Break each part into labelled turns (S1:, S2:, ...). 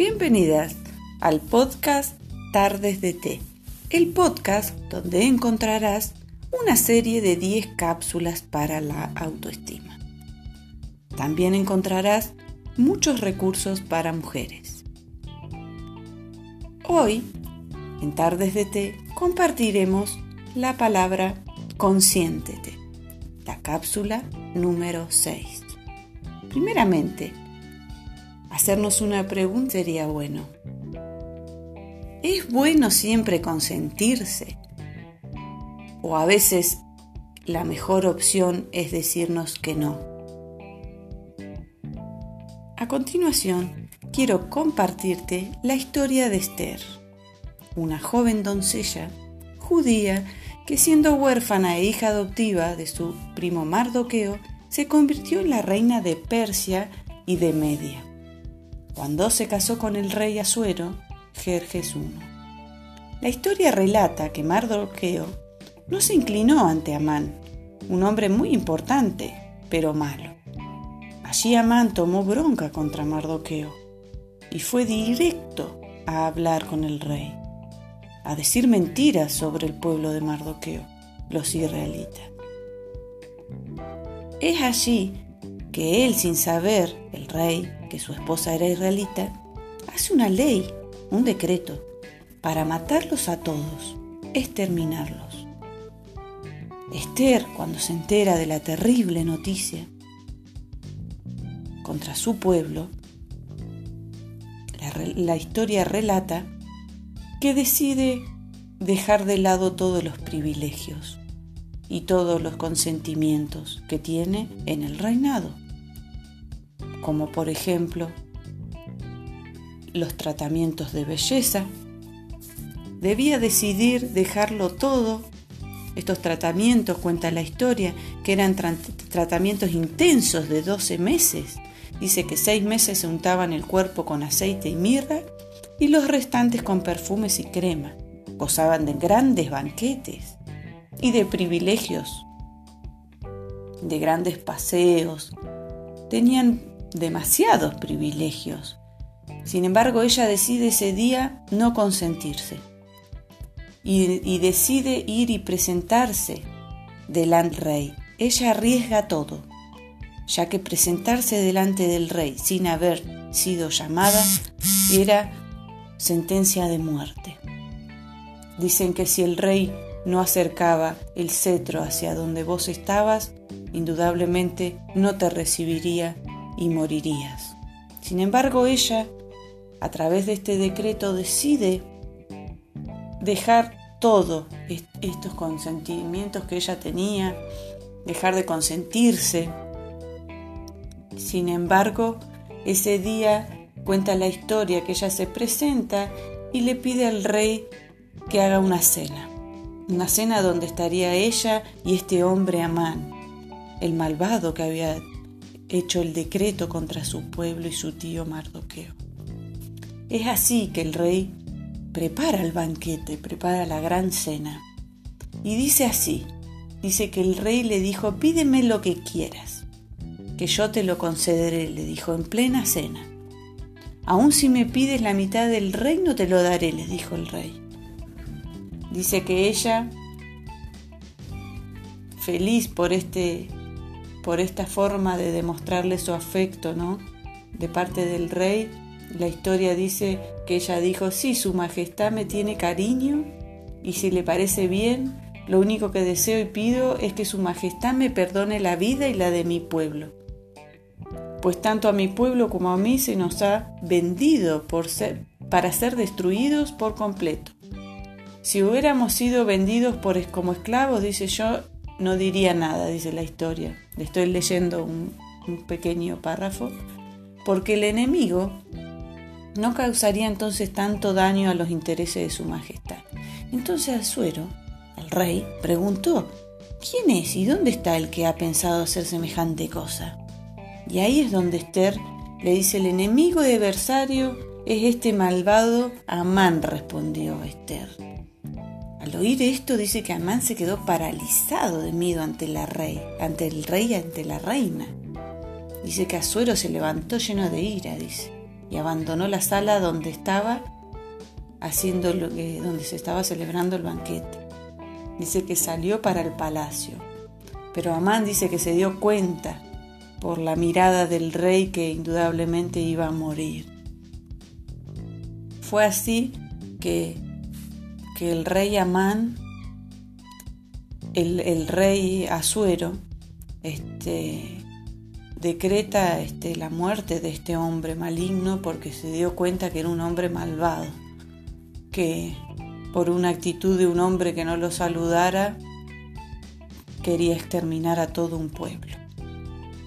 S1: Bienvenidas al podcast Tardes de Té, el podcast donde encontrarás una serie de 10 cápsulas para la autoestima. También encontrarás muchos recursos para mujeres. Hoy, en Tardes de Té, compartiremos la palabra consiéntete, la cápsula número 6. Primeramente, hacernos una pregunta sería bueno. ¿Es bueno siempre consentirse? ¿O a veces la mejor opción es decirnos que no? A continuación, quiero compartirte la historia de Esther, una joven doncella judía que siendo huérfana e hija adoptiva de su primo Mardoqueo, se convirtió en la reina de Persia y de Media cuando se casó con el rey Asuero, Jerjes I. La historia relata que Mardoqueo no se inclinó ante Amán, un hombre muy importante, pero malo. Allí Amán tomó bronca contra Mardoqueo y fue directo a hablar con el rey, a decir mentiras sobre el pueblo de Mardoqueo, los israelitas. Es allí que él, sin saber, el rey, que su esposa era israelita, hace una ley, un decreto, para matarlos a todos, exterminarlos. Esther, cuando se entera de la terrible noticia contra su pueblo, la, la historia relata que decide dejar de lado todos los privilegios y todos los consentimientos que tiene en el reinado como por ejemplo los tratamientos de belleza, debía decidir dejarlo todo. Estos tratamientos, cuenta la historia, que eran tratamientos intensos de 12 meses. Dice que seis meses se untaban el cuerpo con aceite y mirra y los restantes con perfumes y crema. Gozaban de grandes banquetes y de privilegios, de grandes paseos. Tenían demasiados privilegios. Sin embargo, ella decide ese día no consentirse y, decide ir y presentarse delante del rey. Ella arriesga todo, ya que presentarse delante del rey sin haber sido llamada era sentencia de muerte. Dicen que si el rey no acercaba el cetro hacia donde vos estabas, indudablemente no te recibiría y morirías. Sin embargo, ella, a través de este decreto, decide dejar todo estos consentimientos que ella tenía, dejar de consentirse. Sin embargo, ese día cuenta la historia que ella se presenta y le pide al rey que haga una cena. Una cena donde estaría ella y este hombre Amán, el malvado que había hecho el decreto contra su pueblo y su tío Mardoqueo. Es así que el rey prepara el banquete, prepara la gran cena. Y dice así, dice que el rey le dijo, pídeme lo que quieras, que yo te lo concederé, le dijo en plena cena. Aun si me pides la mitad del reino, te lo daré, le dijo el rey. Dice que ella, feliz por este por esta forma de demostrarle su afecto, ¿no? De parte del rey, la historia dice que ella dijo, sí, su majestad me tiene cariño y si le parece bien, lo único que deseo y pido es que su majestad me perdone la vida y la de mi pueblo. Pues tanto a mi pueblo como a mí se nos ha vendido por ser, para ser destruidos por completo. Si hubiéramos sido vendidos por, como esclavos, dice yo, no diría nada, dice la historia. Le estoy leyendo un, pequeño párrafo, porque el enemigo no causaría entonces tanto daño a los intereses de su majestad. Entonces Azuero, el rey, preguntó, ¿quién es y dónde está el que ha pensado hacer semejante cosa? Y ahí es donde Esther le dice, el enemigo adversario es este malvado Amán, respondió Esther. Al oír esto dice que Amán se quedó paralizado de miedo ante la rey, ante el rey y ante la reina. Dice que Azuero se levantó lleno de ira, dice. y abandonó la sala donde estaba haciendo lo que, donde se estaba celebrando el banquete. Dice que salió para el palacio, pero Amán dice que se dio cuenta por la mirada del rey que indudablemente iba a morir. Fue así que, que el rey Amán, el, el rey Asuero, este, decreta este, la muerte de este hombre maligno porque se dio cuenta que era un hombre malvado, que por una actitud de un hombre que no lo saludara, quería exterminar a todo un pueblo.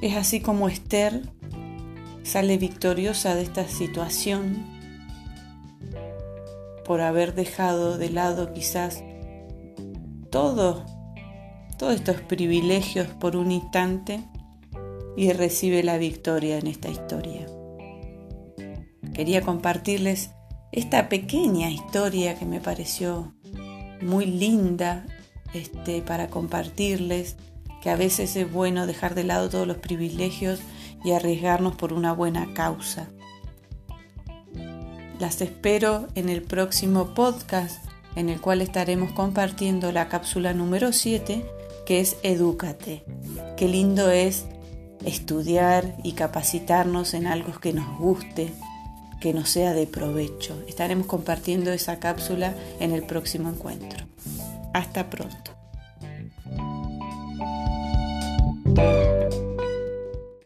S1: Es así como Esther sale victoriosa de esta situación por haber dejado de lado quizás todo, todos estos privilegios por un instante y recibe la victoria en esta historia. Quería compartirles esta pequeña historia que me pareció muy linda este, para compartirles, que a veces es bueno dejar de lado todos los privilegios y arriesgarnos por una buena causa. Las espero en el próximo podcast en el cual estaremos compartiendo la cápsula número 7 que es Edúcate. Qué lindo es estudiar y capacitarnos en algo que nos guste, que nos sea de provecho. Estaremos compartiendo esa cápsula en el próximo encuentro. Hasta pronto.